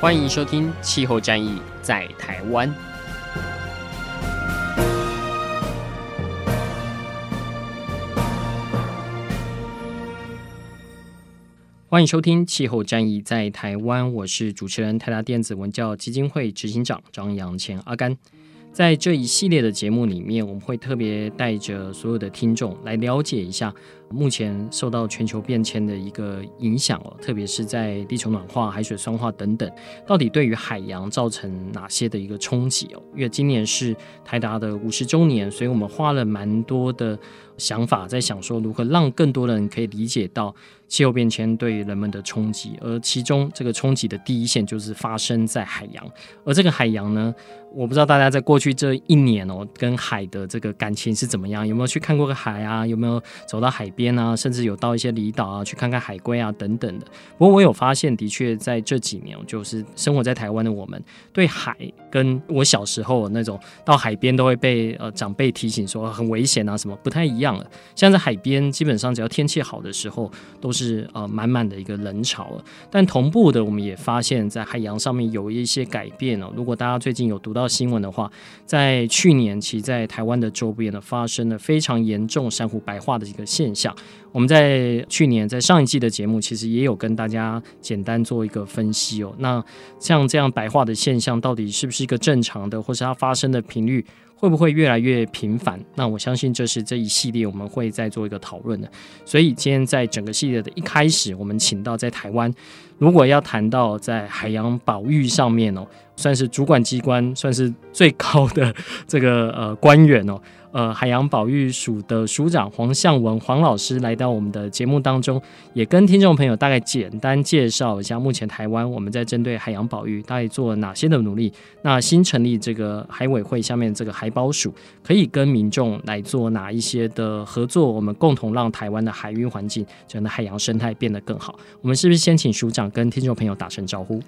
欢迎收听《气候战役在台湾》。欢迎收听《气候战役在台湾》，我是主持人泰达电子文教基金会执行长张扬前阿甘。在这一系列的节目里面，我们会特别带着所有的听众来了解一下。目前受到全球变迁的一个影响哦，特别是在地球暖化、海水酸化等等，到底对于海洋造成哪些的一个冲击哦？因为今年是台达的五十周年，所以我们花了蛮多的想法在想说，如何让更多人可以理解到气候变迁对人们的冲击，而其中这个冲击的第一线就是发生在海洋，而这个海洋呢，我不知道大家在过去这一年哦，跟海的这个感情是怎么样？有没有去看过个海啊？有没有走到海边？啊，甚至有到一些离岛啊，去看看海龟啊等等的。不过我有发现，的确在这几年，就是生活在台湾的我们，对海跟我小时候那种到海边都会被呃长辈提醒说很危险啊什么不太一样了。像在海边，基本上只要天气好的时候，都是呃满满的一个人潮了。但同步的，我们也发现，在海洋上面有一些改变哦。如果大家最近有读到新闻的话，在去年，其在台湾的周边呢，发生了非常严重珊瑚白化的一个现象。我们在去年在上一季的节目，其实也有跟大家简单做一个分析哦。那像这样白化的现象，到底是不是一个正常的，或是它发生的频率会不会越来越频繁？那我相信这是这一系列我们会再做一个讨论的。所以今天在整个系列的一开始，我们请到在台湾，如果要谈到在海洋保育上面哦，算是主管机关，算是最高的这个呃官员哦。呃，海洋保育署的署长黄向文黄老师来到我们的节目当中，也跟听众朋友大概简单介绍一下目前台湾我们在针对海洋保育大概做了哪些的努力。那新成立这个海委会下面这个海台胞署，可以跟民众来做哪一些的合作？我们共同让台湾的海运环境、整个海洋生态变得更好。我们是不是先请署长跟听众朋友打声招呼？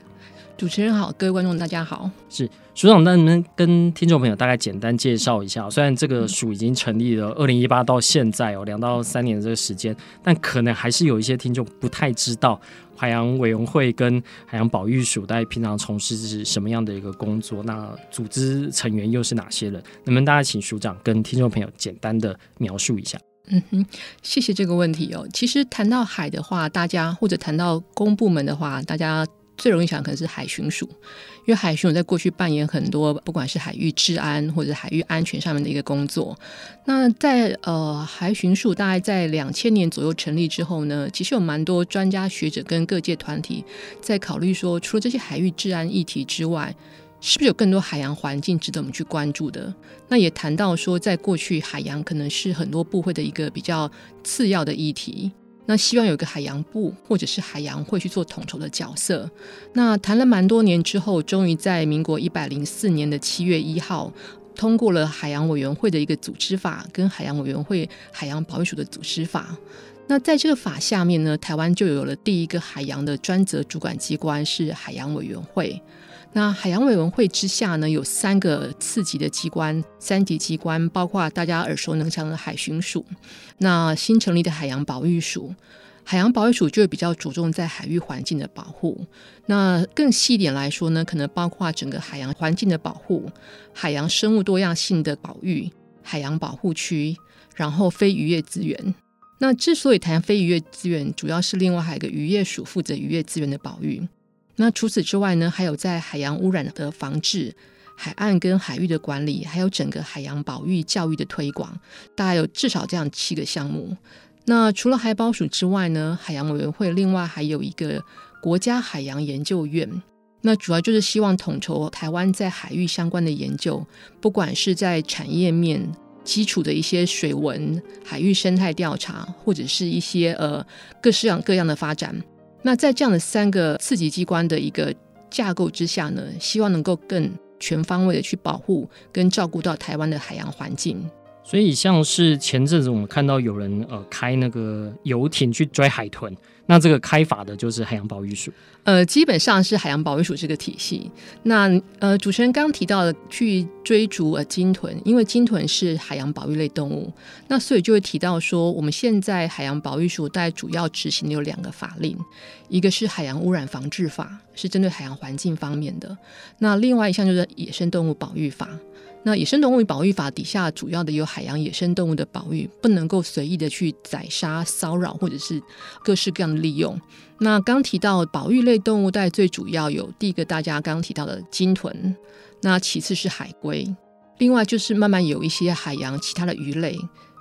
主持人好，各位观众大家好。是署长，那能不能跟听众朋友大概简单介绍一下？虽然这个署已经成立了，二零一八到现在哦两到三年的这个时间，但可能还是有一些听众不太知道海洋委员会跟海洋保育署大概平常从事是什么样的一个工作？那组织成员又是哪些人？能不能大家请署长跟听众朋友简单的描述一下？嗯哼，谢谢这个问题哦。其实谈到海的话，大家或者谈到公部门的话，大家。最容易想可能是海巡署，因为海巡署在过去扮演很多不管是海域治安或者海域安全上面的一个工作。那在呃海巡署大概在两千年左右成立之后呢，其实有蛮多专家学者跟各界团体在考虑说，除了这些海域治安议题之外，是不是有更多海洋环境值得我们去关注的？那也谈到说，在过去海洋可能是很多部会的一个比较次要的议题。那希望有个海洋部或者是海洋会去做统筹的角色。那谈了蛮多年之后，终于在民国一百零四年的七月一号，通过了海洋委员会的一个组织法，跟海洋委员会海洋保育署的组织法。那在这个法下面呢，台湾就有了第一个海洋的专责主管机关，是海洋委员会。那海洋委员会之下呢，有三个次级的机关，三级机关包括大家耳熟能详的海巡署，那新成立的海洋保育署，海洋保育署就会比较着重在海域环境的保护。那更细一点来说呢，可能包括整个海洋环境的保护、海洋生物多样性的保育、海洋保护区，然后非渔业资源。那之所以谈非渔业资源，主要是另外还有一个渔业署负责渔业资源的保育。那除此之外呢，还有在海洋污染的防治、海岸跟海域的管理，还有整个海洋保育教育的推广，大概有至少这样七个项目。那除了海保署之外呢，海洋委员会另外还有一个国家海洋研究院，那主要就是希望统筹台湾在海域相关的研究，不管是在产业面基础的一些水文、海域生态调查，或者是一些呃各式各样各样的发展。那在这样的三个刺激机关的一个架构之下呢，希望能够更全方位的去保护跟照顾到台湾的海洋环境。所以，像是前阵子我们看到有人呃开那个游艇去追海豚，那这个开法的就是海洋保育署。呃，基本上是海洋保育署这个体系。那呃，主持人刚提到的去追逐呃鲸豚，因为鲸豚是海洋保育类动物，那所以就会提到说，我们现在海洋保育署在主要执行的有两个法令，一个是海洋污染防治法，是针对海洋环境方面的；那另外一项就是野生动物保育法。那野生动物保育法底下主要的有海洋野生动物的保育，不能够随意的去宰杀、骚扰或者是各式各样的利用。那刚提到保育类动物，带最主要有第一个大家刚提到的鲸豚，那其次是海龟，另外就是慢慢有一些海洋其他的鱼类，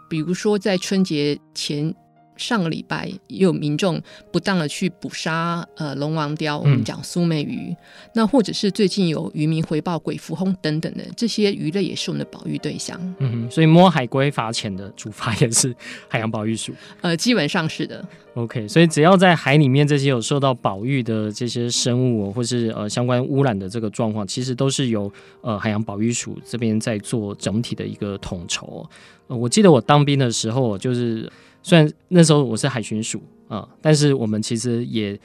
比如说在春节前。上个礼拜也有民众不当的去捕杀呃龙王鯛，我们讲苏眉鱼，嗯、那或者是最近有渔民回报鬼蝠魟等等的这些鱼类也是我们的保育对象。嗯哼，所以摸海龟罚钱的主罚也是海洋保育署。呃，基本上是的。OK，所以只要在海里面这些有受到保育的这些生物，或是呃相关污染的这个状况，其实都是由呃海洋保育署这边在做整体的一个统筹。呃，我记得我当兵的时候，就是。虽然那时候我是海巡署啊，但是我们其实也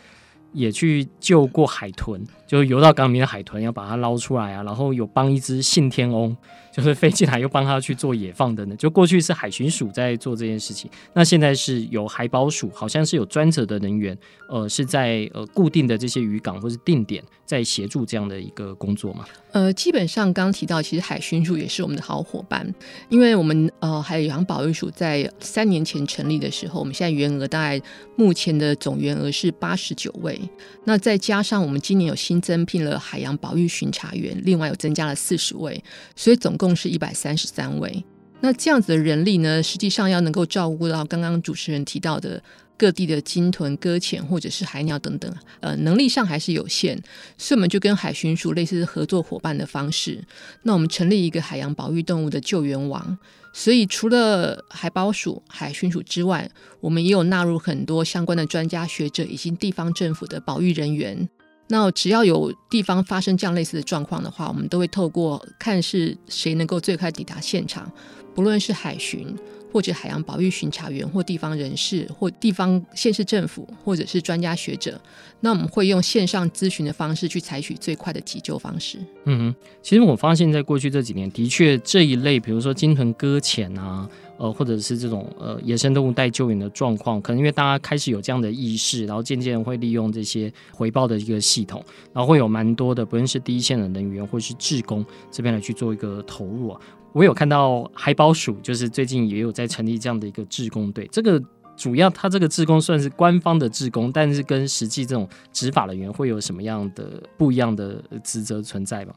也去救过海豚，就游到港里面的海豚要把它捞出来啊，然后有帮一只信天翁。就是飞进来又帮他去做野放的呢，就过去是海巡署在做这件事情，那现在是有海保署，好像是有专责的人员，呃，是在呃固定的这些渔港或是定点在协助这样的一个工作嘛？呃，基本上刚提到，其实海巡署也是我们的好伙伴，因为我们呃海洋保育署在三年前成立的时候，我们现在员额大概目前的总员额是八十九位，那再加上我们今年有新增聘了海洋保育巡查员，另外有增加了四十位，所以总共是一百三十三位，那这样子的人力呢，实际上要能够照顾到刚刚主持人提到的各地的鲸豚、搁浅或者是海鸟等等，呃，能力上还是有限，所以我们就跟海巡署类似合作伙伴的方式，那我们成立一个海洋保育动物的救援网，所以除了海保署、海巡署之外，我们也有纳入很多相关的专家学者以及地方政府的保育人员。那只要有地方发生这样类似的状况的话，我们都会透过看是谁能够最快抵达现场，不论是海巡或者海洋保育巡查员或地方人士或地方县市政府或者是专家学者，那我们会用线上咨询的方式去采取最快的急救方式。嗯哼，其实我发现在过去这几年，的确这一类，比如说鲸豚搁浅啊。呃，或者是这种呃野生动物待救援的状况，可能因为大家开始有这样的意识，然后渐渐会利用这些回报的一个系统，然后会有蛮多的，不论是第一线的人员或是志工这边来去做一个投入啊。我有看到海保署，就是最近也有在成立这样的一个志工队，这个。主要它这个志工算是官方的志工，但是跟实际这种执法人员会有什么样的不一样的职责存在吗？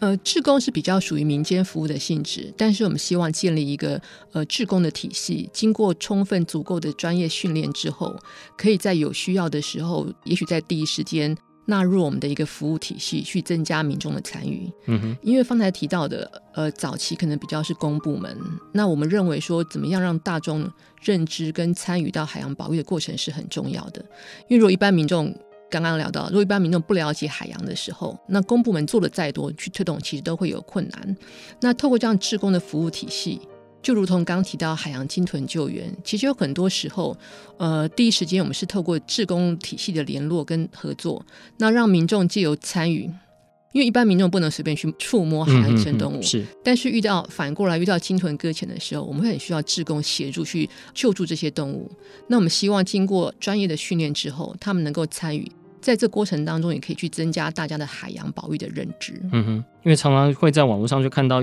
呃，志工是比较属于民间服务的性质，但是我们希望建立一个呃志工的体系，经过充分足够的专业训练之后，可以在有需要的时候，也许在第一时间。纳入我们的一个服务体系，去增加民众的参与。嗯哼，因为方才提到的，呃，早期可能比较是公部门，那我们认为说，怎么样让大众认知跟参与到海洋保育的过程是很重要的。因为如果一般民众刚刚聊到，如果一般民众不了解海洋的时候，那公部门做的再多去推动，其实都会有困难。那透过这样志工的服务体系。就如同刚提到海洋鲸豚救援，其实有很多时候，呃，第一时间我们是透过志工体系的联络跟合作，那让民众借由参与，因为一般民众不能随便去触摸海洋野生动物，嗯嗯嗯，是。但是遇到反过来遇到鲸豚搁浅的时候，我们会很需要志工协助去救助这些动物。那我们希望经过专业的训练之后，他们能够参与，在这过程当中也可以去增加大家的海洋保育的认知。嗯哼，因为常常会在网络上就看到。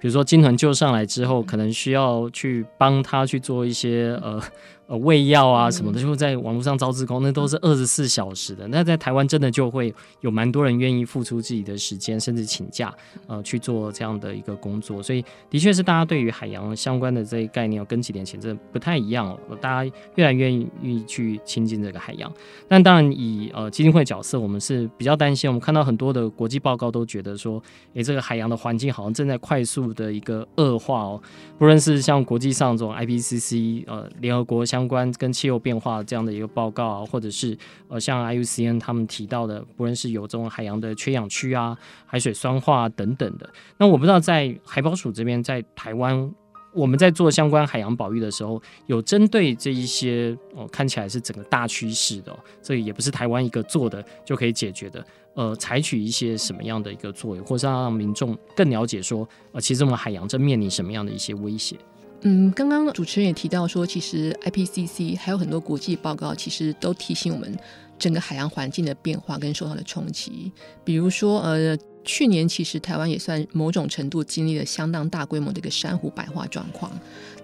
比如说金豚救上来之后，可能需要去帮他去做一些呃。呃，喂药啊什么的，就会在网络上招志工，那都是二十四小时的。那在台湾真的就会有蛮多人愿意付出自己的时间，甚至请假，呃，去做这样的一个工作。所以，的确是大家对于海洋相关的这些概念，跟几年前真的不太一样哦。大家越来越愿意去亲近这个海洋。但当然，以呃基金会角色，我们是比较担心。我们看到很多的国际报告都觉得说，诶，这个海洋的环境好像正在快速的一个恶化哦。不论是像国际上这种 IPCC 呃联合国相相关跟气候变化这样的一个报告啊，或者是呃像 IUCN 他们提到的，不论是有这种海洋的缺氧区啊、海水酸化等等的。那我不知道在海保署这边，在台湾。我们在做相关海洋保育的时候，有针对这一些哦，看起来是整个大趋势的，这也不是台湾一个做的就可以解决的。呃，采取一些什么样的一个作为，或是让民众更了解说，呃，其实我们海洋正面临什么样的一些威胁？嗯，刚刚主持人也提到说，其实 IPCC 还有很多国际报告，其实都提醒我们整个海洋环境的变化跟受到的冲击，比如说呃。去年其实台湾也算某种程度经历了相当大规模的一个珊瑚白化状况。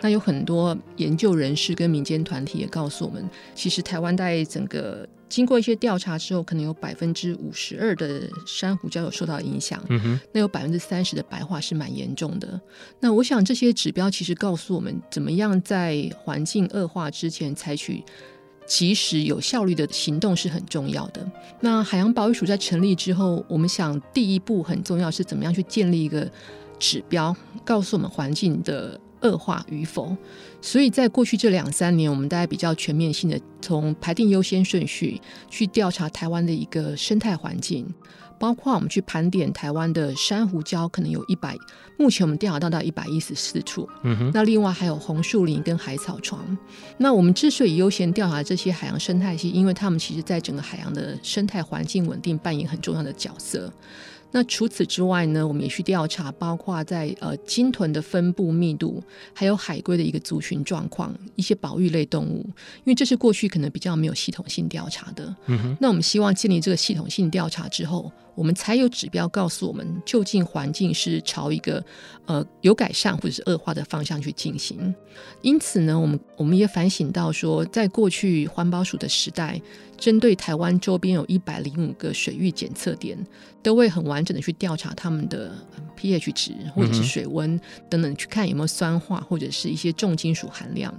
那有很多研究人士跟民间团体也告诉我们，其实台湾在整个经过一些调查之后，可能有百分之五十二的珊瑚礁有受到影响。嗯哼，那有百分之三十的白化是蛮严重的。那我想这些指标其实告诉我们，怎么样在环境恶化之前采取。及时有效率的行动是很重要的。那海洋保育署在成立之后，我们想第一步很重要是怎么样去建立一个指标，告诉我们环境的恶化与否。所以在过去这两三年，我们大概比较全面性的从排定优先顺序去调查台湾的一个生态环境。包括我们去盘点台湾的珊瑚礁，可能有一百，目前我们调查到到一百一十四处。嗯哼。那另外还有红树林跟海草床。那我们之所以优先调查这些海洋生态系，因为他们其实在整个海洋的生态环境稳定扮演很重要的角色。那除此之外呢，我们也去调查，包括在呃鲸豚的分布密度，还有海龟的一个族群状况，一些保育类动物，因为这是过去可能比较没有系统性调查的。嗯哼。那我们希望建立这个系统性调查之后，我们才有指标告诉我们，究竟环境是朝一个呃有改善或者是恶化的方向去进行。因此呢，我们我们也反省到说，在过去环保署的时代，针对台湾周边有一百零五个水域检测点，都会很完整的去调查他们的 pH 值或者是水温等等，去看有没有酸化或者是一些重金属含量。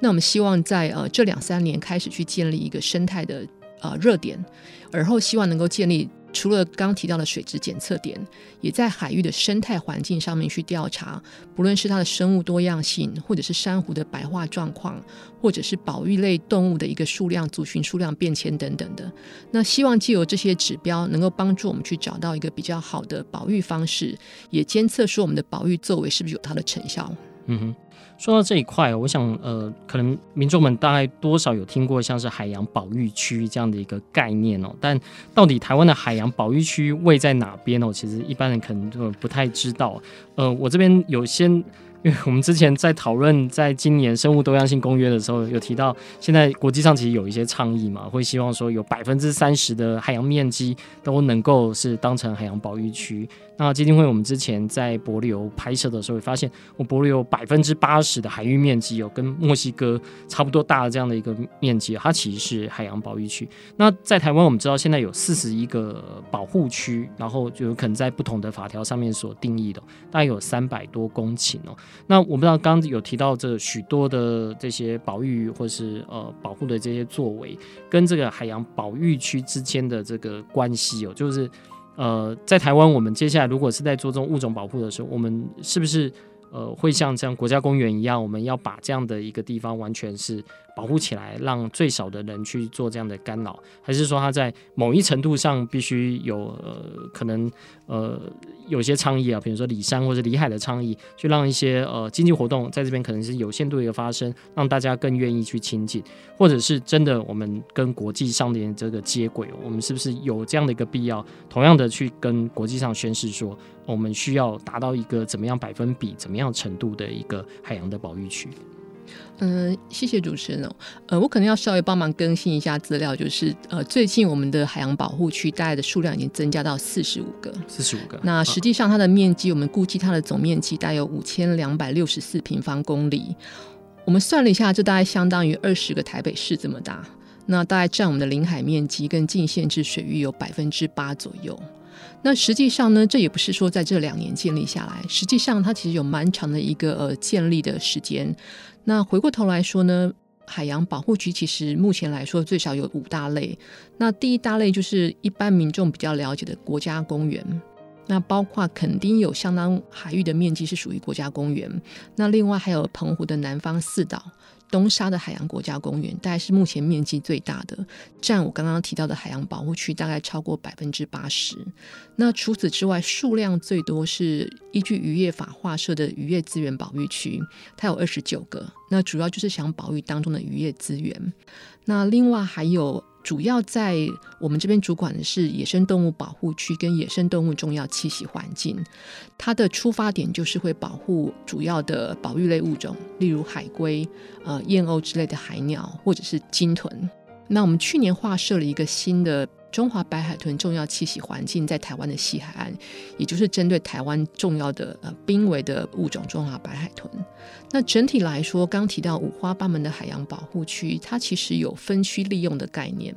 那我们希望在呃这两三年开始去建立一个生态的呃热点，而后希望能够建立。除了刚提到的水质检测点，也在海域的生态环境上面去调查，不论是它的生物多样性，或者是珊瑚的白化状况，或者是保育类动物的一个数量、族群数量变迁等等的。那希望借由这些指标，能够帮助我们去找到一个比较好的保育方式，也监测说我们的保育作为是不是有它的成效。嗯哼。说到这一块，我想，呃，可能民众们大概多少有听过像是海洋保育区这样的一个概念哦，但到底台湾的海洋保育区位在哪边哦？其实一般人可能就不太知道。呃，我这边有先。因为我们之前在讨论在今年生物多样性公约的时候，有提到现在国际上其实有一些倡议嘛，会希望说有百分之三十的海洋面积都能够是当成海洋保育区。那基金会我们之前在帛琉拍摄的时候，会发现我帛琉有百分之八十的海域面积有跟墨西哥差不多大的这样的一个面积，它其实是海洋保育区。那在台湾我们知道现在有四十一个保护区，然后就有可能在不同的法条上面所定义的，大概有三百多公顷哦。那我不知道刚刚有提到这许多的这些保育或是呃保护的这些作为，跟这个海洋保育区之间的这个关系哦，就是呃在台湾我们接下来如果是在做这种物种保护的时候，我们是不是呃会像这样国家公园一样，我们要把这样的一个地方完全是。保护起来，让最少的人去做这样的干扰，还是说他在某一程度上必须有呃可能呃有些倡议啊，比如说里山或者里海的倡议，去让一些呃经济活动在这边可能是有限度的一个发生，让大家更愿意去亲近，或者是真的我们跟国际上的这个接轨，我们是不是有这样的一个必要，同样的去跟国际上宣示说，我们需要达到一个怎么样百分比、怎么样程度的一个海洋的保育区？嗯，谢谢主持人哦。呃，我可能要稍微帮忙更新一下资料，就是呃，最近我们的海洋保护区大概的数量已经增加到四十五个，四十五个。那实际上它的面积，我们估计它的总面积大概有五千两百六十四平方公里。我们算了一下，这大概相当于二十个台北市这么大。那大概占我们的领海面积跟近限制水域有百分之八左右。那实际上呢，这也不是说在这两年建立下来，实际上它其实有蛮长的一个呃建立的时间。那回过头来说呢，海洋保护区其实目前来说最少有五大类。那第一大类就是一般民众比较了解的国家公园，那包括垦丁有相当海域的面积是属于国家公园。那另外还有澎湖的南方四岛、东沙的海洋国家公园，大概是目前面积最大的，占我刚刚提到的海洋保护区大概超过百分之八十。那除此之外，数量最多是依据渔业法划设的渔业资源保育区，它有二十九个。那主要就是想保育当中的渔业资源。那另外还有。主要在我们这边主管的是野生动物保护区跟野生动物重要栖息环境，它的出发点就是会保护主要的保育类物种，例如海龟、呃燕鸥之类的海鸟，或者是鲸豚。那我们去年划设了一个新的。中华白海豚重要栖息环境在台湾的西海岸，也就是针对台湾重要的呃濒危的物种中华白海豚。那整体来说，刚提到五花八门的海洋保护区，它其实有分区利用的概念。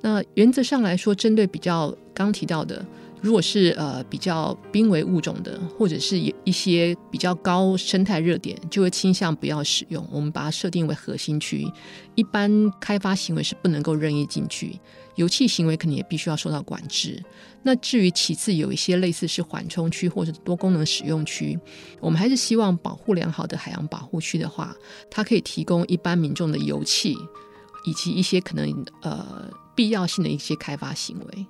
那原则上来说，针对比较刚提到的。如果是呃比较濒危物种的，或者是一些比较高生态热点，就会倾向不要使用。我们把它设定为核心区，一般开发行为是不能够任意进去，油气行为肯定也必须要受到管制。那至于其次有一些类似是缓冲区或者多功能使用区，我们还是希望保护良好的海洋保护区的话，它可以提供一般民众的油气，以及一些可能呃必要性的一些开发行为。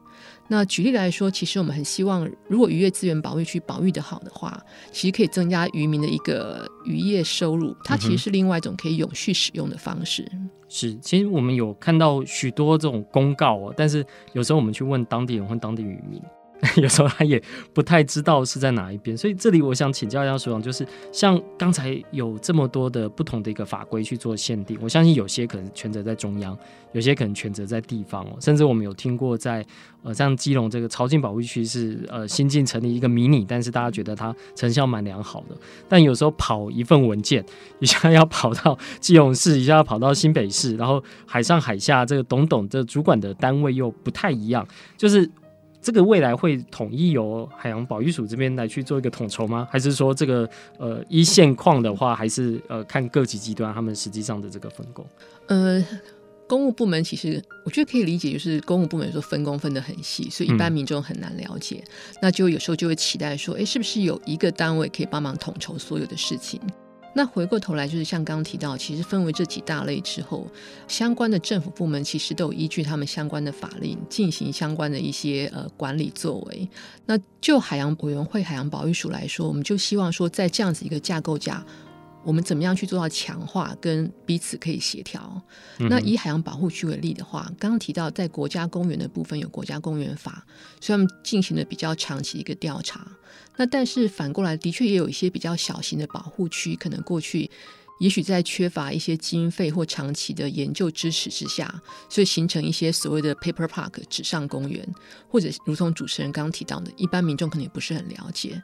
那举例来说，其实我们很希望，如果渔业资源保育区保育的好的话，其实可以增加渔民的一个渔业收入。它其实是另外一种可以永续使用的方式。嗯、是，其实我们有看到许多这种公告哦，但是有时候我们去问当地人或当地渔民。有时候他也不太知道是在哪一边，所以这里我想请教一下署长，就是像刚才有这么多的不同的一个法规去做限定，我相信有些可能权责在中央，有些可能权责在地方哦，甚至我们有听过在呃像基隆这个潮境保护区是呃新进成立一个迷你，但是大家觉得它成效蛮良好的，但有时候跑一份文件，一下要跑到基隆市，一下要跑到新北市，然后海上海下这个懂懂这主管的单位又不太一样，就是。这个未来会统一由海洋保育署这边来去做一个统筹吗？还是说这个呃依现况的话，还是呃看各级机关他们实际上的这个分工？呃，公务部门其实我觉得可以理解，就是公务部门说分工分得很细，所以一般民众很难了解。嗯、那就有时候就会期待说，哎，是不是有一个单位可以帮忙统筹所有的事情？那回过头来，就是像刚刚提到，其实分为这几大类之后，相关的政府部门其实都有依据他们相关的法令进行相关的一些呃管理作为。那就海洋委员会、海洋保育署来说，我们就希望说，在这样子一个架构下。我们怎么样去做到强化跟彼此可以协调？嗯、那以海洋保护区为例的话，刚刚提到在国家公园的部分有国家公园法，所以他们进行了比较长期一个调查。那但是反过来，的确也有一些比较小型的保护区，可能过去。也许在缺乏一些经费或长期的研究支持之下，所以形成一些所谓的 paper park 纸上公园，或者如同主持人刚刚提到的，一般民众可能也不是很了解。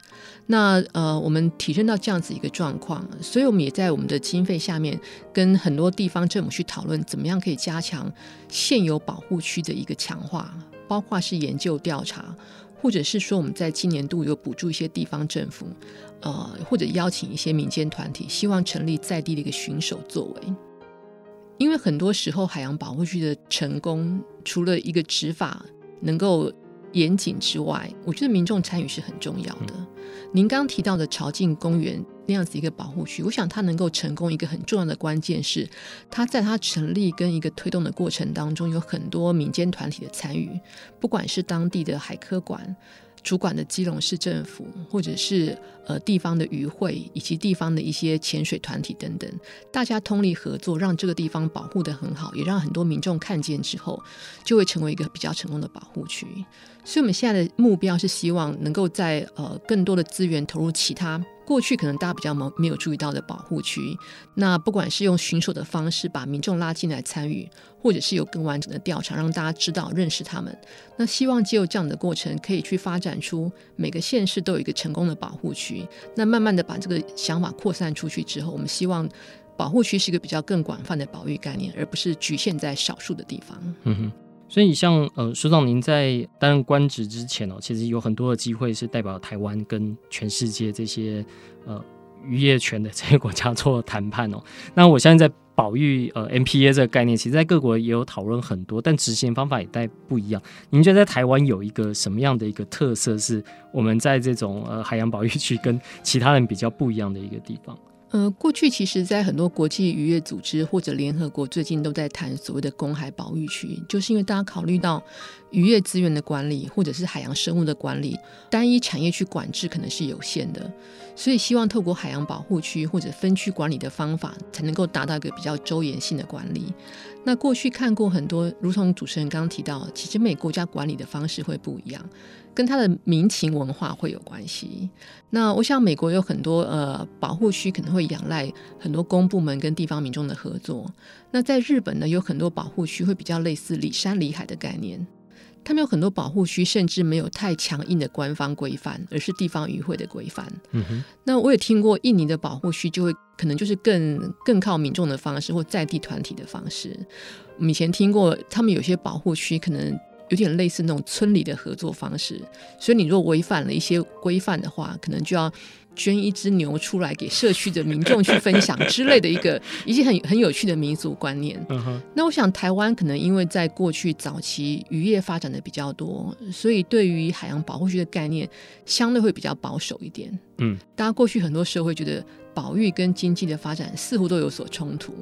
那呃，我们体认到这样子一个状况，所以我们也在我们的经费下面跟很多地方政府去讨论，怎么样可以加强现有保护区的一个强化，包括是研究调查。或者是说，我们在今年度有补助一些地方政府，呃，或者邀请一些民间团体，希望成立在地的一个巡守作为。因为很多时候，海洋保护区的成功，除了一个执法能够严谨之外，我觉得民众参与是很重要的。您刚提到的潮境公园。那样子一个保护区，我想它能够成功，一个很重要的关键是，它在它成立跟一个推动的过程当中，有很多民间团体的参与，不管是当地的海科馆。主管的基隆市政府，或者是呃地方的渔会，以及地方的一些潜水团体等等，大家通力合作，让这个地方保护得很好，也让很多民众看见之后，就会成为一个比较成功的保护区。所以，我们现在的目标是希望能够在呃更多的资源投入其他。过去可能大家比较没没有注意到的保护区，那不管是用巡守的方式把民众拉进来参与，或者是有更完整的调查，让大家知道认识他们。那希望借由这样的过程，可以去发展出每个县市都有一个成功的保护区。那慢慢的把这个想法扩散出去之后，我们希望保护区是一个比较更广泛的保育概念，而不是局限在少数的地方。嗯哼。所以像，像呃，署长您在担任官职之前哦，其实有很多的机会是代表台湾跟全世界这些呃渔业权的这些国家做谈判哦。那我相信在保育呃 MPA 这个概念，其实在各国也有讨论很多，但执行方法也带不一样。您觉得在台湾有一个什么样的一个特色，是我们在这种呃海洋保育区跟其他人比较不一样的一个地方？呃，过去其实，在很多国际渔业组织或者联合国最近都在谈所谓的公海保育区，就是因为大家考虑到渔业资源的管理或者是海洋生物的管理，单一产业去管制可能是有限的，所以希望透过海洋保护区或者分区管理的方法，才能够达到一个比较周延性的管理。那过去看过很多，如同主持人刚刚提到，其实每国家管理的方式会不一样。跟它的民情文化会有关系。那我想，美国有很多呃保护区，可能会仰赖很多公部门跟地方民众的合作。那在日本呢，有很多保护区会比较类似里山里海的概念。他们有很多保护区，甚至没有太强硬的官方规范，而是地方渔会的规范。嗯哼。那我也听过印尼的保护区，就会可能就是更更靠民众的方式，或在地团体的方式。我们以前听过，他们有些保护区可能。有点类似那种村里的合作方式，所以你若违反了一些规范的话，可能就要捐一只牛出来给社区的民众去分享之类的一个一些很很有趣的民俗观念。Uh. 那我想台湾可能因为在过去早期渔业发展的比较多，所以对于海洋保护区的概念相对会比较保守一点。嗯，大家过去很多时候会觉得。保育跟经济的发展似乎都有所冲突。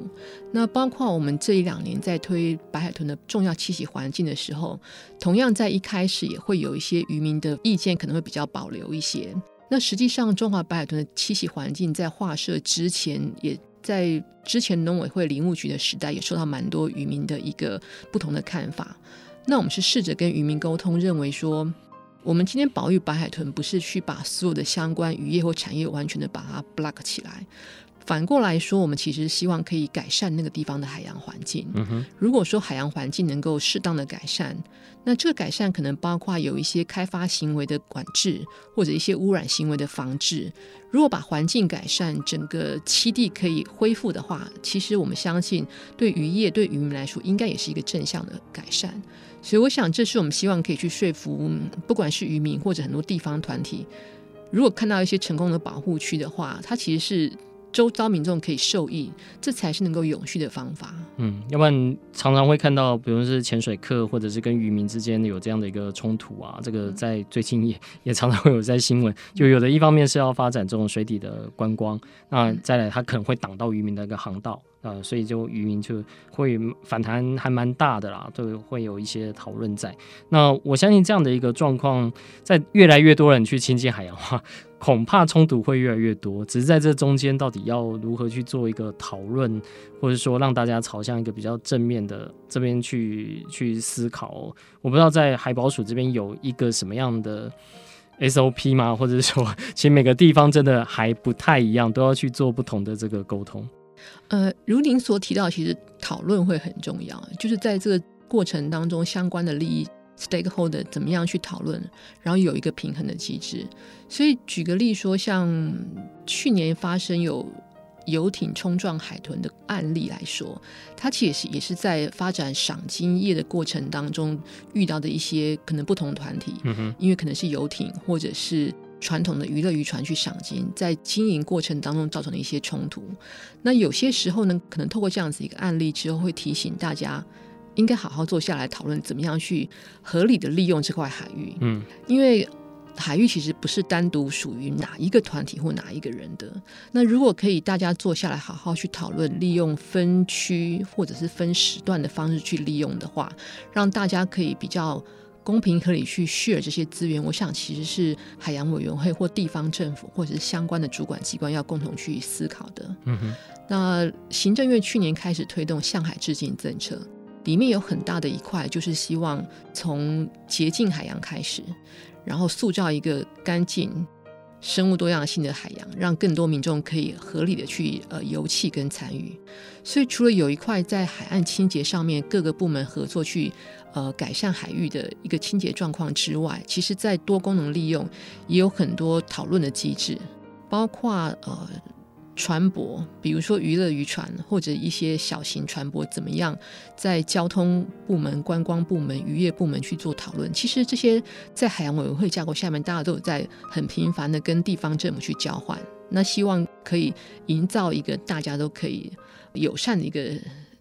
那包括我们这一两年在推白海豚的重要栖息环境的时候，同样在一开始也会有一些渔民的意见可能会比较保留一些。那实际上，中华白海豚的栖息环境在划设之前，也在之前农委会林务局的时代，也受到蛮多渔民的一个不同的看法。那我们是试着跟渔民沟通，认为说。我们今天保育白海豚，不是去把所有的相关渔业或产业完全的把它 block 起来。反过来说，我们其实希望可以改善那个地方的海洋环境。如果说海洋环境能够适当的改善，那这个改善可能包括有一些开发行为的管制，或者一些污染行为的防治。如果把环境改善，整个栖地可以恢复的话，其实我们相信，对渔业、对渔民来说，应该也是一个正向的改善。所以，我想这是我们希望可以去说服，不管是渔民或者很多地方团体，如果看到一些成功的保护区的话，它其实是周遭民众可以受益，这才是能够永续的方法。嗯，要不然常常会看到，比如是潜水客或者是跟渔民之间有这样的一个冲突啊，这个在最近也也常常会有在新闻，就有的一方面是要发展这种水底的观光，那再来它可能会挡到渔民的一个航道。呃，所以就渔民就会反弹还蛮大的啦，都会有一些讨论在。那我相信这样的一个状况，在越来越多人去亲近海洋的话，恐怕冲突会越来越多。只是在这中间，到底要如何去做一个讨论，或者说让大家朝向一个比较正面的这边去去思考，我不知道在海保署这边有一个什么样的 SOP 吗？或者说，其实每个地方真的还不太一样，都要去做不同的这个沟通。呃，如您所提到，其实讨论会很重要，就是在这个过程当中，相关的利益 stakeholder 怎么样去讨论，然后有一个平衡的机制。所以举个例说，像去年发生有游艇冲撞海豚的案例来说，它其实也是在发展赏金业的过程当中遇到的一些可能不同团体，嗯，因为可能是游艇或者是。传统的娱乐渔船去赏金，在经营过程当中造成的一些冲突。那有些时候呢，可能透过这样子一个案例之后，会提醒大家应该好好坐下来讨论，怎么样去合理的利用这块海域。嗯，因为海域其实不是单独属于哪一个团体或哪一个人的。那如果可以，大家坐下来好好去讨论，利用分区或者是分时段的方式去利用的话，让大家可以比较。公平合理去 share 这些资源，我想其实是海洋委员会或地方政府或者是相关的主管机关要共同去思考的。嗯哼。那行政院去年开始推动向海致敬政策，里面有很大的一块就是希望从洁净海洋开始，然后塑造一个干净。生物多样性的海洋，让更多民众可以合理的去呃游憩跟参与。所以，除了有一块在海岸清洁上面各个部门合作去呃改善海域的一个清洁状况之外，其实在多功能利用也有很多讨论的机制，包括呃。船舶，比如说娱乐渔船或者一些小型船舶，怎么样在交通部门、观光部门、渔业部门去做讨论？其实这些在海洋委员会架构下面，大家都有在很频繁的跟地方政府去交换。那希望可以营造一个大家都可以友善的一个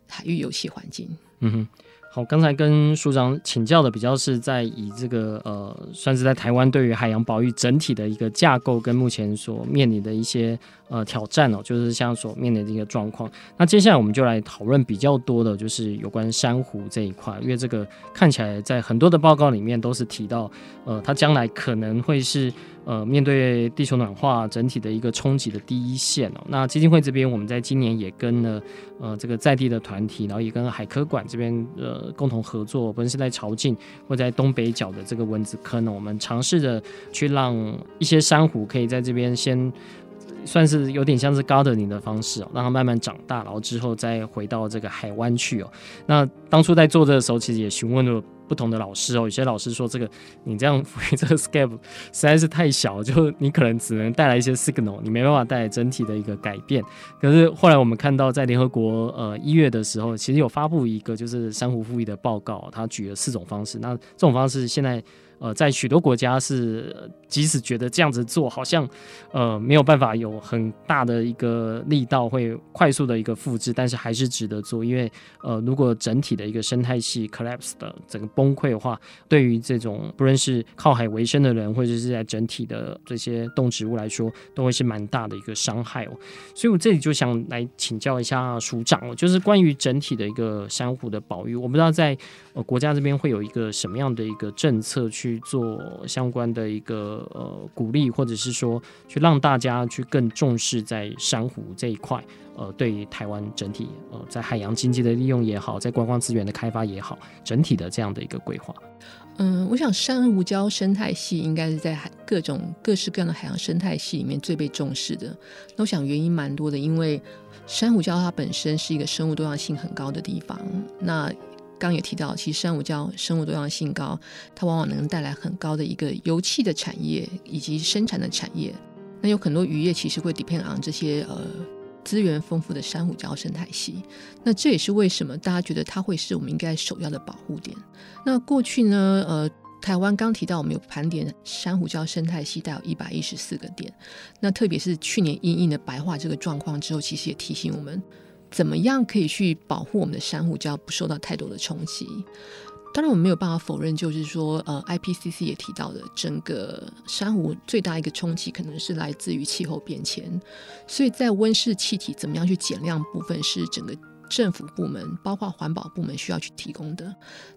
海域游戏环境。嗯哼。好，刚才跟署长请教的比较是在以这个呃，算是在台湾对于海洋保育整体的一个架构跟目前所面临的一些呃挑战哦，就是像所面临的一个状况。那接下来我们就来讨论比较多的，就是有关珊瑚这一块，因为这个看起来在很多的报告里面都是提到，呃，它将来可能会是。呃，面对地球暖化整体的一个冲击的第一线哦，那基金会这边，我们在今年也跟了呃这个在地的团体，然后也跟海科馆这边呃共同合作，不论是在潮境或在东北角的这个蚊子坑呢，我们尝试着去让一些珊瑚可以在这边先算是有点像是 gardening 的方式哦，让它慢慢长大，然后之后再回到这个海湾去哦。那当初在做这个时候，其实也询问了。不同的老师哦，有些老师说这个你这样赋予这个 scape 实在是太小，就你可能只能带来一些 signal，你没办法带来整体的一个改变。可是后来我们看到，在联合国呃一月的时候，其实有发布一个就是珊瑚复育的报告，他举了四种方式。那这种方式现在。呃，在许多国家是，即使觉得这样子做好像，呃，没有办法有很大的一个力道，会快速的一个复制，但是还是值得做，因为呃，如果整体的一个生态系 collapse 的整个崩溃的话，对于这种不论是靠海为生的人，或者是在整体的这些动植物来说，都会是蛮大的一个伤害哦。所以我这里就想来请教一下署长，就是关于整体的一个珊瑚的保育，我不知道在呃国家这边会有一个什么样的一个政策去。去做相关的一个呃鼓励，或者是说去让大家去更重视在珊瑚这一块，呃，对台湾整体呃在海洋经济的利用也好，在观光资源的开发也好，整体的这样的一个规划。嗯，我想珊瑚礁生态系应该是在海各种各式各样的海洋生态系里面最被重视的。那我想原因蛮多的，因为珊瑚礁它本身是一个生物多样性很高的地方。那刚也提到，其实珊瑚礁生物多样性高，它往往能带来很高的一个油气的产业以及生产的产业。那有很多渔业其实会 depend on 这些呃资源丰富的珊瑚礁生态系。那这也是为什么大家觉得它会是我们应该首要的保护点。那过去呢，呃，台湾刚提到我们有盘点珊瑚礁生态系，带有一百一十四个点。那特别是去年因应的白化这个状况之后，其实也提醒我们。怎么样可以去保护我们的珊瑚礁不受到太多的冲击？当然，我们没有办法否认，就是说，呃，IPCC 也提到的，整个珊瑚最大一个冲击可能是来自于气候变迁。所以在温室气体怎么样去减量部分，是整个政府部门，包括环保部门需要去提供的。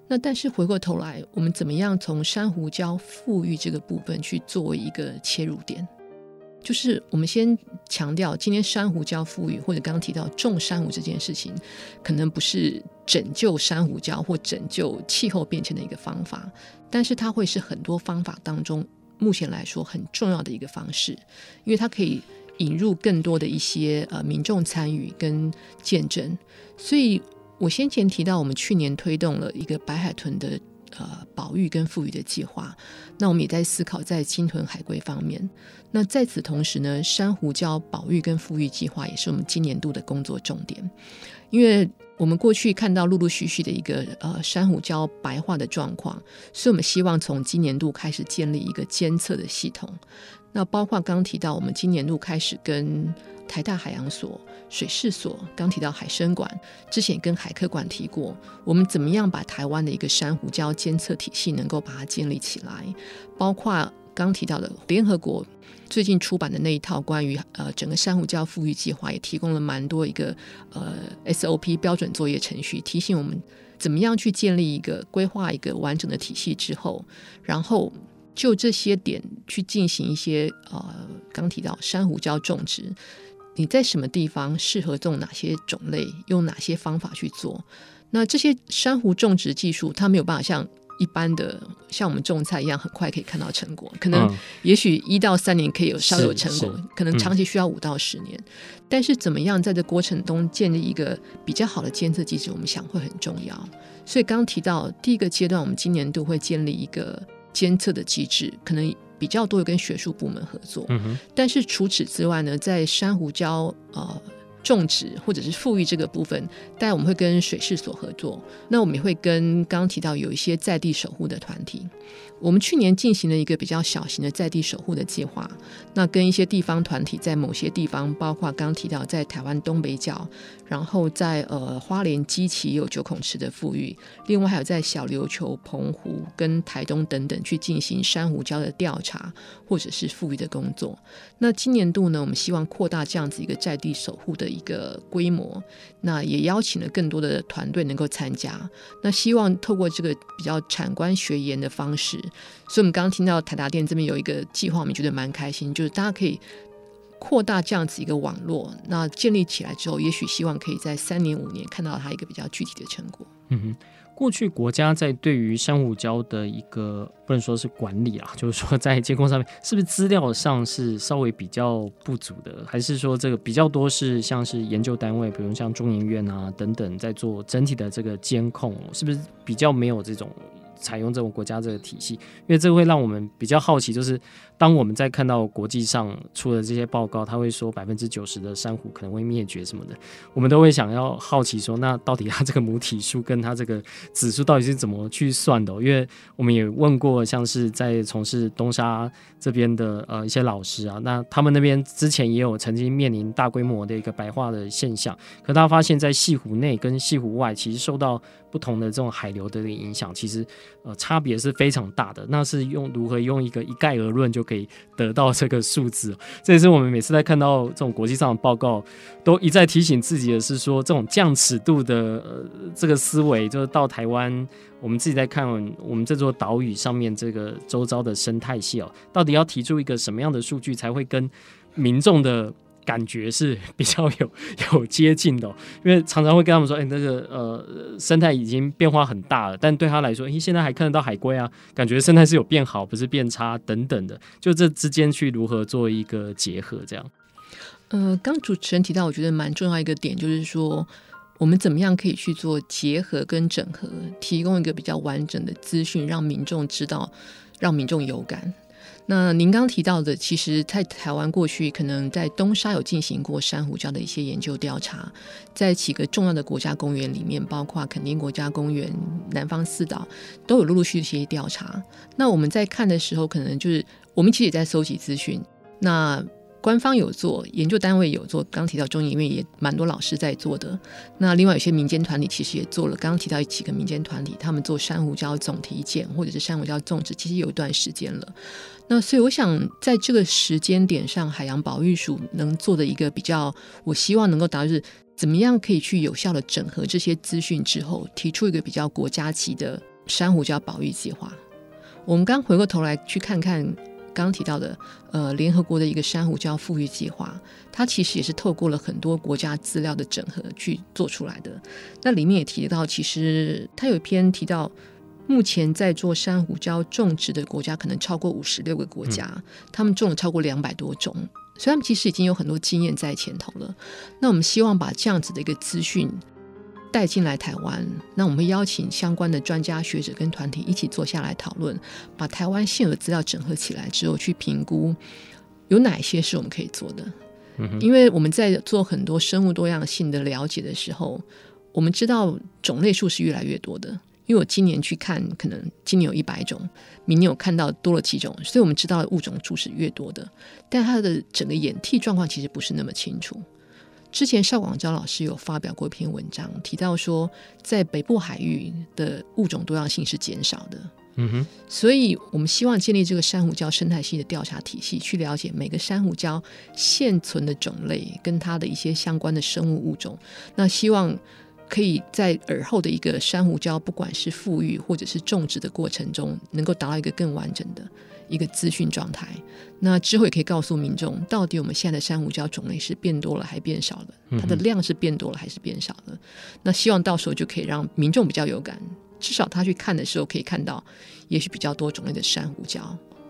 那但是回过头来，我们怎么样从珊瑚礁复育这个部分去作为一个切入点？就是我们先强调，今天珊瑚礁复育或者刚刚提到种珊瑚这件事情，可能不是拯救珊瑚礁或拯救气候变迁的一个方法，但是它会是很多方法当中目前来说很重要的一个方式，因为它可以引入更多的一些呃民众参与跟见证。所以我先前提到，我们去年推动了一个白海豚的。呃，保育跟复育的计划，那我们也在思考在鲸豚海龟方面。那在此同时呢，珊瑚礁保育跟复育计划也是我们今年度的工作重点。因为我们过去看到陆陆续续的一个呃珊瑚礁白化的状况，所以我们希望从今年度开始建立一个监测的系统。那包括刚提到，我们今年度开始跟台大海洋所、水试所，刚提到海生馆，之前跟海科馆提过，我们怎么样把台湾的一个珊瑚礁监测体系能够把它建立起来？包括刚提到的联合国最近出版的那一套关于呃整个珊瑚礁复育计划，也提供了蛮多一个呃 SOP 标准作业程序，提醒我们怎么样去建立一个规划一个完整的体系之后，然后就这些点去进行一些呃刚提到珊瑚礁种植。你在什么地方适合种哪些种类，用哪些方法去做？那这些珊瑚种植技术，它没有办法像一般的像我们种菜一样，很快可以看到成果。可能也许一到三年可以有稍有成果，可能长期需要五到十年。嗯、但是怎么样在这过程中建立一个比较好的监测机制，我们想会很重要。所以刚刚提到第一个阶段，我们今年度会建立一个监测的机制，可能。比较多跟学术部门合作，嗯。但是除此之外呢，在珊瑚礁呃种植或者是富裕这个部分，当然我们会跟水事所合作。那我们也会跟刚刚提到有一些在地守护的团体。我们去年进行了一个比较小型的在地守护的计划，那跟一些地方团体在某些地方，包括刚刚提到在台湾东北角，然后在呃花莲基期有九孔池的复育，另外还有在小琉球、澎湖跟台东等等去进行珊瑚礁的调查或者是复育的工作。那今年度呢，我们希望扩大这样子一个在地守护的一个规模，那也邀请了更多的团队能够参加。那希望透过这个比较产官学研的方式。所以，我们刚刚听到台达电这边有一个计划，我们觉得蛮开心，就是大家可以扩大这样子一个网络。那建立起来之后，也许希望可以在三年、五年看到它一个比较具体的成果。嗯哼，过去国家在对于珊瑚礁的一个不能说是管理啊，就是说在监控上面，是不是资料上是稍微比较不足的？还是说这个比较多是像是研究单位，比如像中研院啊等等，在做整体的这个监控，是不是比较没有这种？采用这种国家这个体系，因为这会让我们比较好奇，就是当我们在看到国际上出的这些报告，他会说百分之九十的珊瑚可能会灭绝什么的，我们都会想要好奇说，那到底它这个母体数跟它这个指数到底是怎么去算的？因为我们也问过，像是在从事东沙这边的呃一些老师啊，那他们那边之前也有曾经面临大规模的一个白化的现象，可大家发现，在西湖内跟西湖外，其实受到不同的这种海流的影响，其实呃差别是非常大的。那是用如何用一个一概而论就可以得到这个数字？这也是我们每次在看到这种国际上的报告，都一再提醒自己的是说，这种降尺度的呃这个思维，就是到台湾，我们自己在看我们这座岛屿上面这个周遭的生态系哦，到底要提出一个什么样的数据才会跟民众的。感觉是比较有 有接近的，因为常常会跟他们说，哎、那个呃生态已经变化很大了，但对他来说，哎，现在还看得到海龟啊，感觉生态是有变好，不是变差等等的，就这之间去如何做一个结合，这样。呃，刚主持人提到，我觉得蛮重要一个点，就是说我们怎么样可以去做结合跟整合，提供一个比较完整的资讯，让民众知道，让民众有感。那您刚提到的，其实在台湾过去可能在东沙有进行过珊瑚礁的一些研究调查，在几个重要的国家公园里面，包括垦丁国家公园、南方四岛，都有陆陆续续一些调查。那我们在看的时候，可能就是我们其实也在搜集资讯。那官方有做，研究单位有做，刚提到中研院也蛮多老师在做的。那另外有些民间团体其实也做了，刚刚提到几个民间团体，他们做珊瑚礁总体检或者是珊瑚礁种植，其实有一段时间了。那所以我想，在这个时间点上，海洋保育署能做的一个比较，我希望能够达到是怎么样可以去有效的整合这些资讯之后，提出一个比较国家级的珊瑚礁保育计划。我们刚回过头来去看看刚刚提到的，呃，联合国的一个珊瑚礁富裕计划，它其实也是透过了很多国家资料的整合去做出来的。那里面也提到，其实它有一篇提到。目前在做珊瑚礁种植的国家可能超过五十六个国家，嗯，他们种了超过两百多种，所以他们其实已经有很多经验在前头了。那我们希望把这样子的一个资讯带进来台湾，那我们会邀请相关的专家学者跟团体一起坐下来讨论，把台湾现有的资料整合起来之后，去评估有哪些是我们可以做的。嗯，因为我们在做很多生物多样性的了解的时候，我们知道种类数是越来越多的。因为我今年去看，可能今年有一百种，明年我看到多了几种，所以我们知道的物种数是越多的，但它的整个演替状况其实不是那么清楚。之前邵广昭老师有发表过一篇文章，提到说，在北部海域的物种多样性是减少的。嗯哼，所以我们希望建立这个珊瑚礁生态系的调查体系，去了解每个珊瑚礁现存的种类跟它的一些相关的生物物种。那希望。可以在耳后的一个珊瑚礁，不管是富裕或者是种植的过程中，能够达到一个更完整的一个资讯状态。那之后也可以告诉民众，到底我们现在的珊瑚礁种类是变多了还是变少了？它的量是变多了还是变少了？那希望到时候就可以让民众比较有感，至少他去看的时候可以看到，也许比较多种类的珊瑚礁。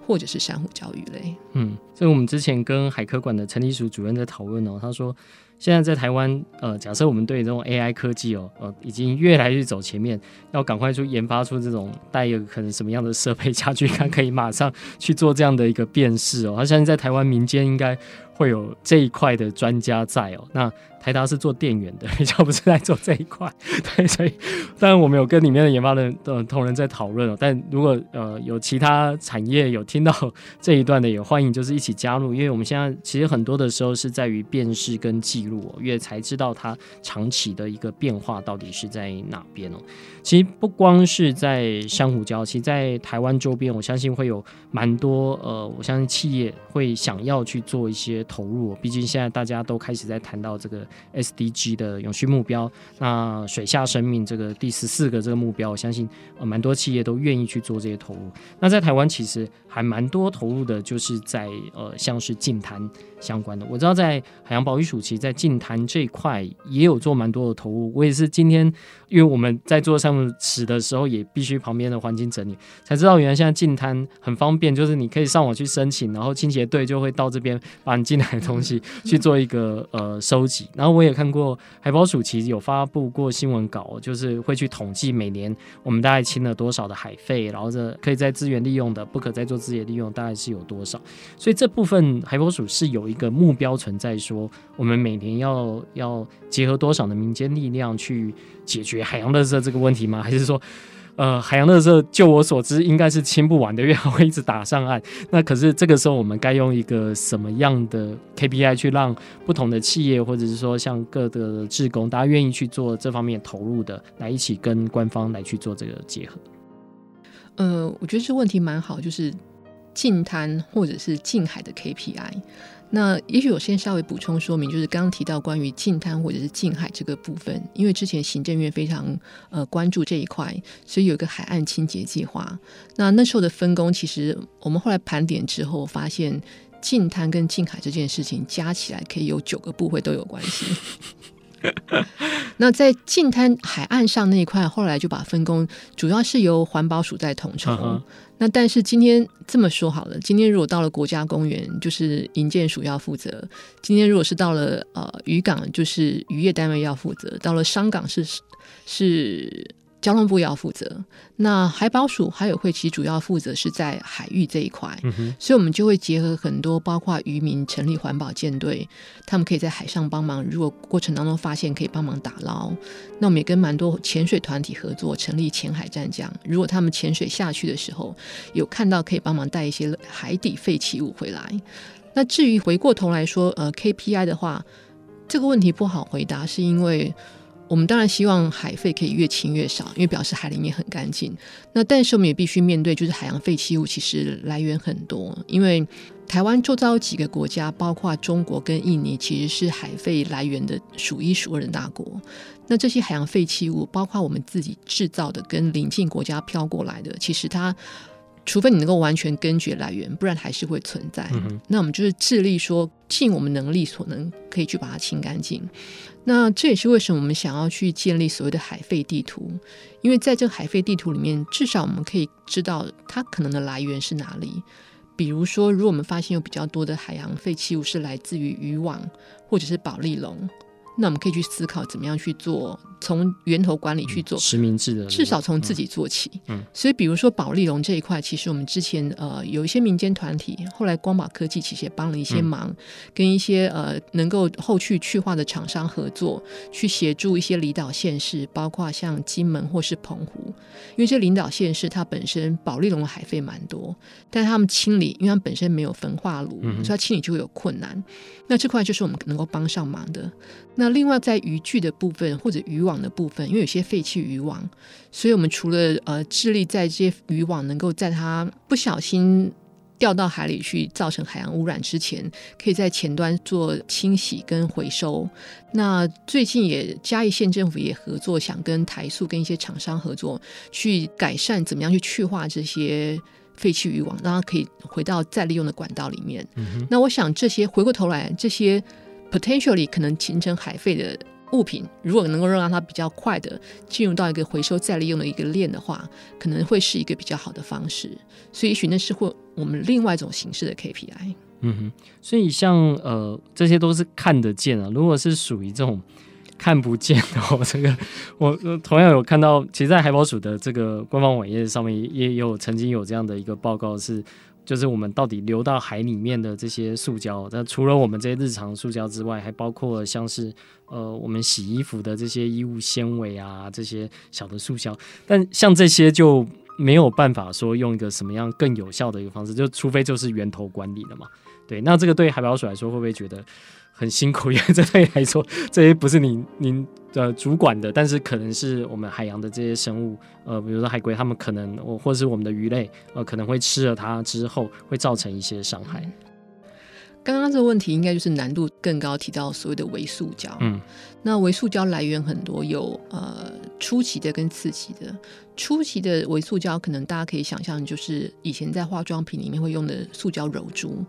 或者是珊瑚礁鱼类。嗯，所以我们之前跟海科馆的陈立淑主任在讨论哦，他说，现在在台湾，呃，假设我们对这种 AI 科技哦，呃，已经越来越走前面，要赶快去研发出这种带有可能什么样的设备家具，看可以马上去做这样的一个辨识哦。他相信在台湾民间应该会有这一块的专家在哦。那台达是做电源的，比较不是在做这一块，对，所以当然我们有跟里面的研发的呃同仁在讨论哦。但如果呃有其他产业有听到 这一段的，也欢迎就是一起加入，因为我们现在其实很多的时候是在于辨识跟记录哦，因为才知道它长期的一个变化到底是在哪边哦。其实不光是在珊瑚礁，其实在台湾周边，我相信会有蛮多呃，我相信企业会想要去做一些投入哦。毕竟现在大家都开始在谈到这个。SDG 的永续目标，那水下生命这个第十四个这个目标，我相信呃蛮多企业都愿意去做这些投入。那在台湾其实还蛮多投入的，就是在呃像是净滩相关的。我知道在海洋保育署，其实在净滩这一块也有做蛮多的投入。我也是今天，因为我们在做项目时的时候，也必须旁边的环境整理，才知道原来现在净滩很方便，就是你可以上网去申请，然后清洁队就会到这边把你进来的东西去做一个呃收集，然后。我也看过海保署其实有发布过新闻稿，就是会去统计每年我们大概清了多少的海费，然后这可以在资源利用的，不可再做资源利用大概是有多少。所以这部分海保署是有一个目标存在，说我们每年要要结合多少的民间力量去解决海洋垃圾这个问题吗？还是说？呃，海洋垃圾，就我所知，应该是清不完的，因为会一直打上岸。那可是这个时候，我们该用一个什么样的 KPI 去让不同的企业，或者是说像各个志工，大家愿意去做这方面投入的，来一起跟官方来去做这个结合？呃，我觉得这问题蛮好，就是近滩或者是近海的 KPI。那也许我先稍微补充说明，就是刚刚提到关于近滩或者是近海这个部分，因为之前行政院非常呃关注这一块，所以有一个海岸清洁计划。那那时候的分工，其实我们后来盘点之后发现，近滩跟近海这件事情加起来可以有九个部会都有关系。那在近滩海岸上那一块，后来就把分工主要是由环保署在统筹。那但是今天这么说好了，今天如果到了国家公园，就是营建署要负责；今天如果是到了呃渔港，就是渔业单位要负责；到了商港是是。交通部要负责，那海保署海委会其实主要负责是在海域这一块，嗯、所以我们就会结合很多，包括渔民成立环保舰队，他们可以在海上帮忙。如果过程当中发现可以帮忙打捞，那我们也跟蛮多潜水团体合作，成立潜海战将。如果他们潜水下去的时候有看到可以帮忙带一些海底废弃物回来。那至于回过头来说，呃，KPI 的话，这个问题不好回答，是因为。我们当然希望海废可以越清越少，因为表示海里面很干净。那但是我们也必须面对，就是海洋废弃物其实来源很多，因为台湾周遭几个国家，包括中国跟印尼，其实是海废来源的数一数二的大国。那这些海洋废弃物，包括我们自己制造的跟邻近国家飘过来的，其实它。除非你能够完全根绝来源，不然还是会存在。那我们就是致力说，尽我们能力所能，可以去把它清干净。那这也是为什么我们想要去建立所谓的海废地图，因为在这个海废地图里面，至少我们可以知道它可能的来源是哪里。比如说，如果我们发现有比较多的海洋废弃物是来自于渔网或者是保丽龙。那我们可以去思考怎么样去做，从源头管理去做实名制的，至少从自己做起。嗯，所以比如说保利龙这一块，其实我们之前呃有一些民间团体，后来光宝科技其实也帮了一些忙，嗯、跟一些呃能够后续去化的厂商合作，去协助一些离岛县市，包括像金门或是澎湖，因为这离岛县市它本身保利龙的海费蛮多，但他们清理，因为他们本身没有焚化炉，嗯、所以它清理就会有困难。那这块就是我们能够帮上忙的。那另外在渔具的部分或者渔网的部分，因为有些废弃渔网，所以我们除了呃致力在这些渔网能够在它不小心掉到海里去造成海洋污染之前，可以在前端做清洗跟回收。那最近也嘉义县政府也合作，想跟台塑跟一些厂商合作，去改善怎么样去去化这些废弃渔网，让它可以回到再利用的管道里面。嗯、那我想这些回过头来这些。Potentially 可能形成海废的物品，如果能够让它比较快的进入到一个回收再利用的一个链的话，可能会是一个比较好的方式。所以，也许那是会我们另外一种形式的 KPI。嗯哼，所以像呃这些都是看得见啊，如果是属于这种看不见的，哦，这个我同样有看到，其实，在海保署的这个官方网页上面也有曾经有这样的一个报告是。就是我们到底流到海里面的这些塑胶，那除了我们这些日常塑胶之外，还包括像是呃我们洗衣服的这些衣物纤维啊，这些小的塑胶。但像这些就没有办法说用一个什么样更有效的一个方式，就除非就是源头管理了嘛。对，那这个对于海保署来说，会不会觉得？很辛苦，因为这对你来说，这些不是您您呃主管的，但是可能是我们海洋的这些生物，呃，比如说海龟，它们可能，或者是我们的鱼类，呃，可能会吃了它之后，会造成一些伤害。刚刚这个问题应该就是难度更高，提到所谓的微塑胶。嗯，那微塑胶来源很多，有呃初期的跟次期的。初期的微塑胶，可能大家可以想象，就是以前在化妆品里面会用的塑胶柔珠。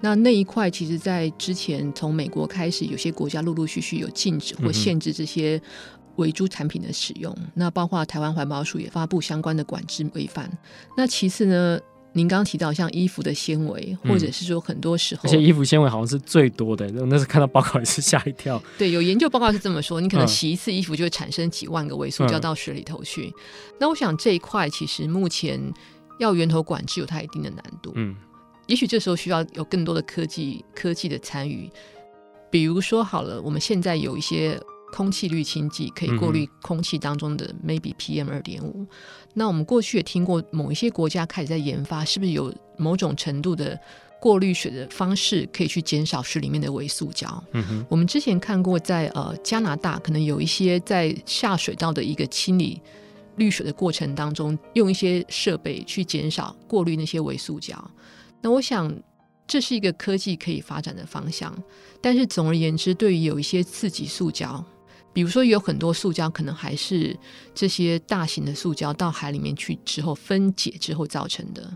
那那一块，其实在之前从美国开始，有些国家陆陆续续有禁止或限制这些微珠产品的使用。那包括台湾环保署也发布相关的管制规范。那其次呢？您刚刚提到像衣服的纤维，或者是说很多时候，而且衣服纤维好像是最多的。那是看到报告也是吓一跳。对，有研究报告是这么说，你可能洗一次衣服就会产生几万个微塑胶到水里头去。嗯、那我想这一块其实目前要源头管制有它一定的难度。嗯，也许这时候需要有更多的科技科技的参与。比如说好了，我们现在有一些。空气滤清剂可以过滤空气当中的 maybe PM 二点五。那我们过去也听过，某一些国家开始在研发，是不是有某种程度的过滤水的方式，可以去减少水里面的微塑胶？嗯哼。我们之前看过在，在呃加拿大，可能有一些在下水道的一个清理滤水的过程当中，用一些设备去减少过滤那些微塑胶。那我想这是一个科技可以发展的方向。但是总而言之，对于有一些刺激塑胶。比如说，有很多塑胶可能还是这些大型的塑胶到海里面去之后分解之后造成的。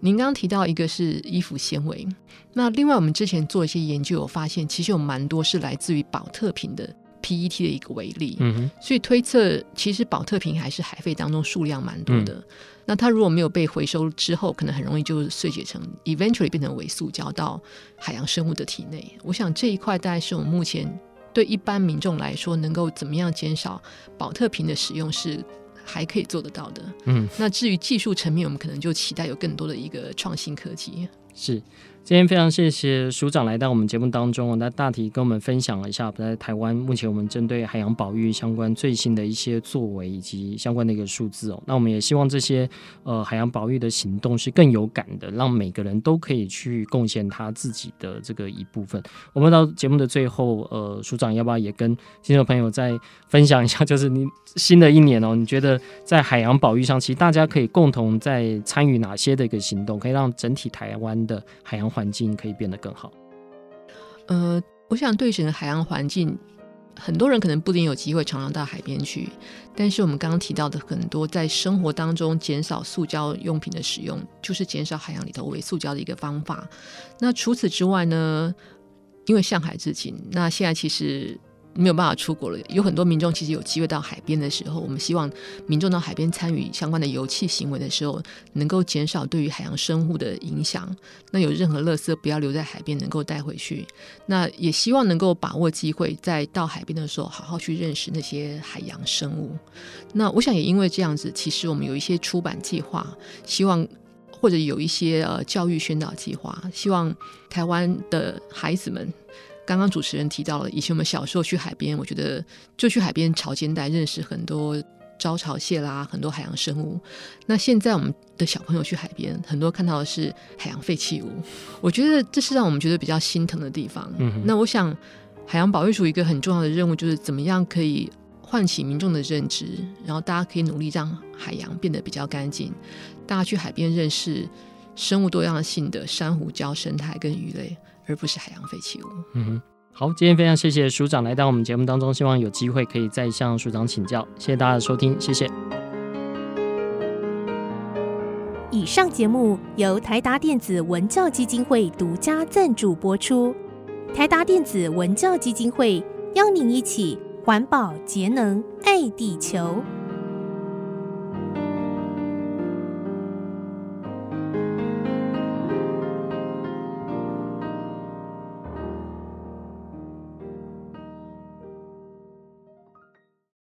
您刚刚提到一个是衣服纤维，那另外我们之前做一些研究，有发现其实有蛮多是来自于保特瓶的 PET 的一个微粒。嗯哼。所以推测，其实保特瓶还是海废当中数量蛮多的。嗯。那它如果没有被回收之后，可能很容易就碎解成 eventually 变成微塑胶到海洋生物的体内。我想这一块大概是我们目前。对一般民众来说，能够怎么样减少保特瓶的使用是还可以做得到的。嗯，那至于技术层面，我们可能就期待有更多的一个创新科技。是。今天非常谢谢署长来到我们节目当中哦，那大体跟我们分享了一下在台湾目前我们针对海洋保育相关最新的一些作为以及相关的一个数字哦。那我们也希望这些呃海洋保育的行动是更有感的，让每个人都可以去贡献他自己的这个一部分。我们到节目的最后，呃，署长要不要也跟听众朋友再分享一下，就是你新的一年哦，你觉得在海洋保育上，其实大家可以共同在参与哪些的一个行动，可以让整体台湾的海洋环境可以变得更好。呃，我想对整个海洋环境，很多人可能不一定有机会常常到海边去。但是我们刚刚提到的很多，在生活当中减少塑胶用品的使用，就是减少海洋里头微塑胶的一个方法。那除此之外呢？因为向海致敬，那现在其实。没有办法出国了，有很多民众其实有机会到海边的时候，我们希望民众到海边参与相关的游憩行为的时候，能够减少对于海洋生物的影响。那有任何垃圾不要留在海边，能够带回去。那也希望能够把握机会，在到海边的时候，好好去认识那些海洋生物。那我想也因为这样子，其实我们有一些出版计划，希望或者有一些呃教育宣导计划，希望台湾的孩子们。刚刚主持人提到了，以前我们小时候去海边，我觉得就去海边潮间带，认识很多招潮蟹啦，很多海洋生物。那现在我们的小朋友去海边，很多看到的是海洋废弃物。我觉得这是让我们觉得比较心疼的地方。嗯。那我想，海洋保育署一个很重要的任务，就是怎么样可以唤起民众的认知，然后大家可以努力让海洋变得比较干净。大家去海边认识生物多样性的珊瑚礁生态跟鱼类。而不是海洋废弃物。嗯哼，好，今天非常谢谢署长来到我们节目当中，希望有机会可以再向署长请教。谢谢大家的收听，谢谢。以上节目由台达电子文教基金会独家赞助播出。台达电子文教基金会邀您一起环保节能爱地球。